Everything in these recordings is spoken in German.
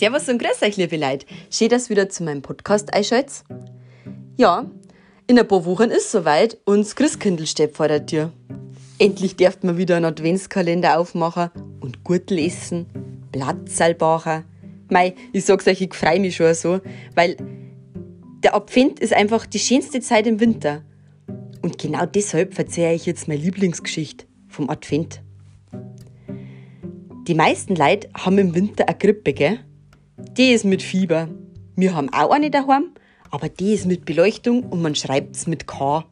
Servus und grüß euch, liebe Leute. Schön, dass ihr wieder zu meinem Podcast einschaltet. Ja, in ein paar Wochen ist es soweit und das Christkindl steht vor der Tür. Endlich dürft man wieder einen Adventskalender aufmachen und gut lesen, Blattseil bauen. Mei, ich sag's euch, ich freue mich schon so, weil der Advent ist einfach die schönste Zeit im Winter. Und genau deshalb erzähle ich jetzt meine Lieblingsgeschichte vom Advent. Die meisten Leute haben im Winter eine Grippe, gell? Die ist mit Fieber. Wir haben auch eine daheim, aber die ist mit Beleuchtung und man schreibt es mit K.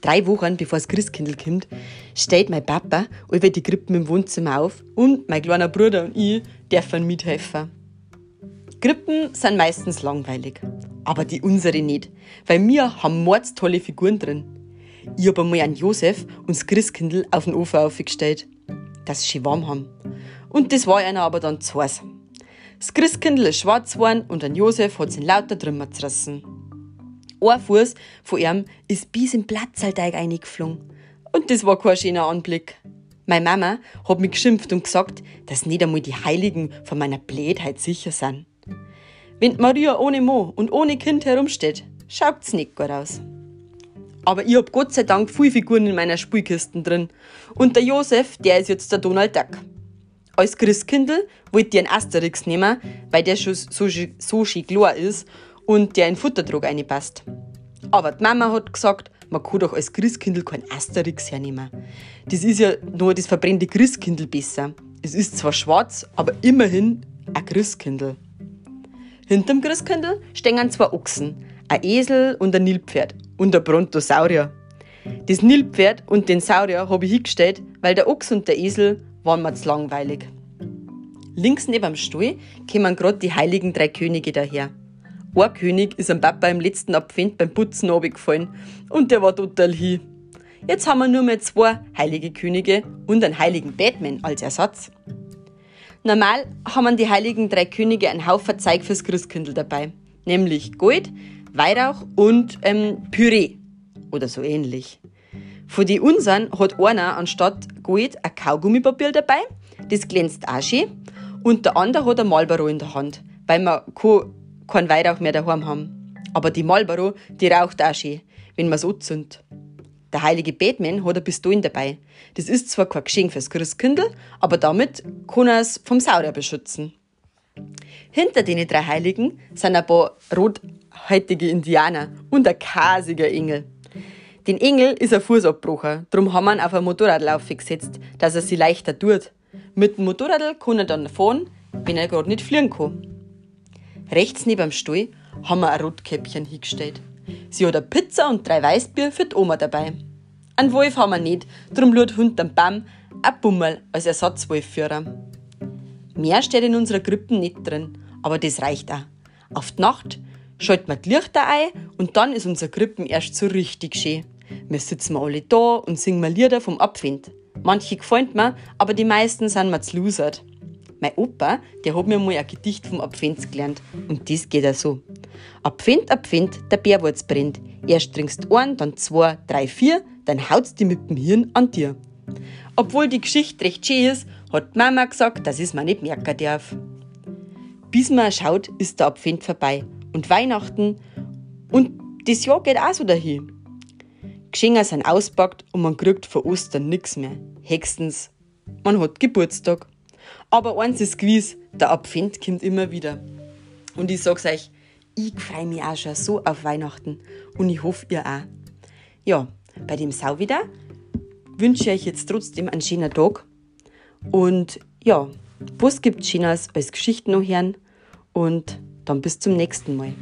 Drei Wochen bevor das Christkindl kommt, steht mein Papa über die Grippen im Wohnzimmer auf und mein kleiner Bruder und ich dürfen mithelfen. Grippen sind meistens langweilig, aber die unsere nicht, weil wir haben mordstolle Figuren drin. Ich habe einmal einen Josef und das Christkindl auf den Ofen aufgestellt, dass sie schön warm haben. Und das war einer aber dann zu heiß. Das Christkindl ist schwarz geworden und ein Josef hat ihn lauter drüber zerrissen. Ein Fuß von ihm ist bis in Platzalteig eingeflogen. Und das war kein schöner Anblick. Meine Mama hat mich geschimpft und gesagt, dass nicht einmal die Heiligen von meiner Blödheit sicher sind. Wenn Maria ohne Mo und ohne Kind herumsteht, schaut's nicht gut aus. Aber ich hab Gott sei Dank viele Figuren in meiner Spülkisten drin. Und der Josef, der ist jetzt der Donald Duck. Als Christkindl wollte ich einen Asterix nehmen, weil der schon so, so schön klar ist und der in Futterdruck reinpasst. Aber die Mama hat gesagt, man kann doch als Christkindl kein Asterix hernehmen. Das ist ja nur das verbrennte Christkindl besser. Es ist zwar schwarz, aber immerhin ein Christkindl. Hinterm Christkindl stehen zwei Ochsen, ein Esel und ein Nilpferd und ein Brontosaurier. Das Nilpferd und den Saurier habe ich hingestellt, weil der Ochs und der Esel waren mir zu langweilig. Links neben dem Stuhl kommen gerade die heiligen drei Könige daher. Ein König ist am Papa im letzten Abfind beim Putzen runtergefallen und der war total hin. Jetzt haben wir nur mehr zwei heilige Könige und einen heiligen Batman als Ersatz. Normal haben die heiligen drei Könige einen Haufen Zeug fürs Christkindl dabei, nämlich Gold, Weihrauch und ähm, Püree oder so ähnlich. Von den unseren hat einer anstatt Gold ein Kaugummipapier dabei, das glänzt auch schön, und der andere hat ein Marlboro in der Hand, weil wir keinen Weihrauch mehr daheim haben. Aber die Marlboro, die raucht auch schön, wenn man es anzündet. Der heilige Batman hat eine Pistole dabei. Das ist zwar kein Geschenk fürs Christkindl, aber damit kann er es vom Saurier beschützen. Hinter den drei Heiligen sind ein paar rothäutige Indianer und ein kasiger Engel. Den Engel ist ein Fußabbrucher, darum haben wir ihn auf ein Motorradlauf gesetzt, dass er sie leichter tut. Mit dem Motorrad kann er dann fahren, wenn er gerade nicht fliegen kann. Rechts neben dem Stuhl haben wir ein Rotkäppchen hingestellt. Sie hat eine Pizza und drei Weißbier für die Oma dabei. Ein Wolf haben wir nicht, darum lud hinterm Baum ein Bummel als Ersatzwolfführer. Mehr steht in unserer Krippe nicht drin, aber das reicht auch. Auf die Nacht schalten wir die Lichter ein und dann ist unser Krippen erst so richtig schön. Wir sitzen alle da und singen mal Lieder vom Abwind. Manche gefallen mir, aber die meisten sind mir zu lusert. Mein Opa, der hat mir mal ein Gedicht vom Abwind gelernt und das geht auch so. Abwind, Abwind, der Bärwurz brennt. Erst trinkst ein, dann zwei, drei, vier, dann haut's die mit dem Hirn an dir. Obwohl die Geschichte recht schön ist, hat Mama gesagt, dass ich es mir nicht merken darf. Bis man schaut, ist der Abwind vorbei und Weihnachten und das Jahr geht auch so dahin. Geschenke sind auspackt und man kriegt von Ostern nichts mehr. Hextens, man hat Geburtstag. Aber eins ist gewiss, der Abfind kommt immer wieder. Und ich sag's euch, ich freue mich auch schon so auf Weihnachten und ich hoffe, ihr auch. Ja, bei dem Sau wieder wünsche ich euch jetzt trotzdem einen schönen Tag. Und ja, was gibt Schönes als Geschichten noch hören? Und dann bis zum nächsten Mal.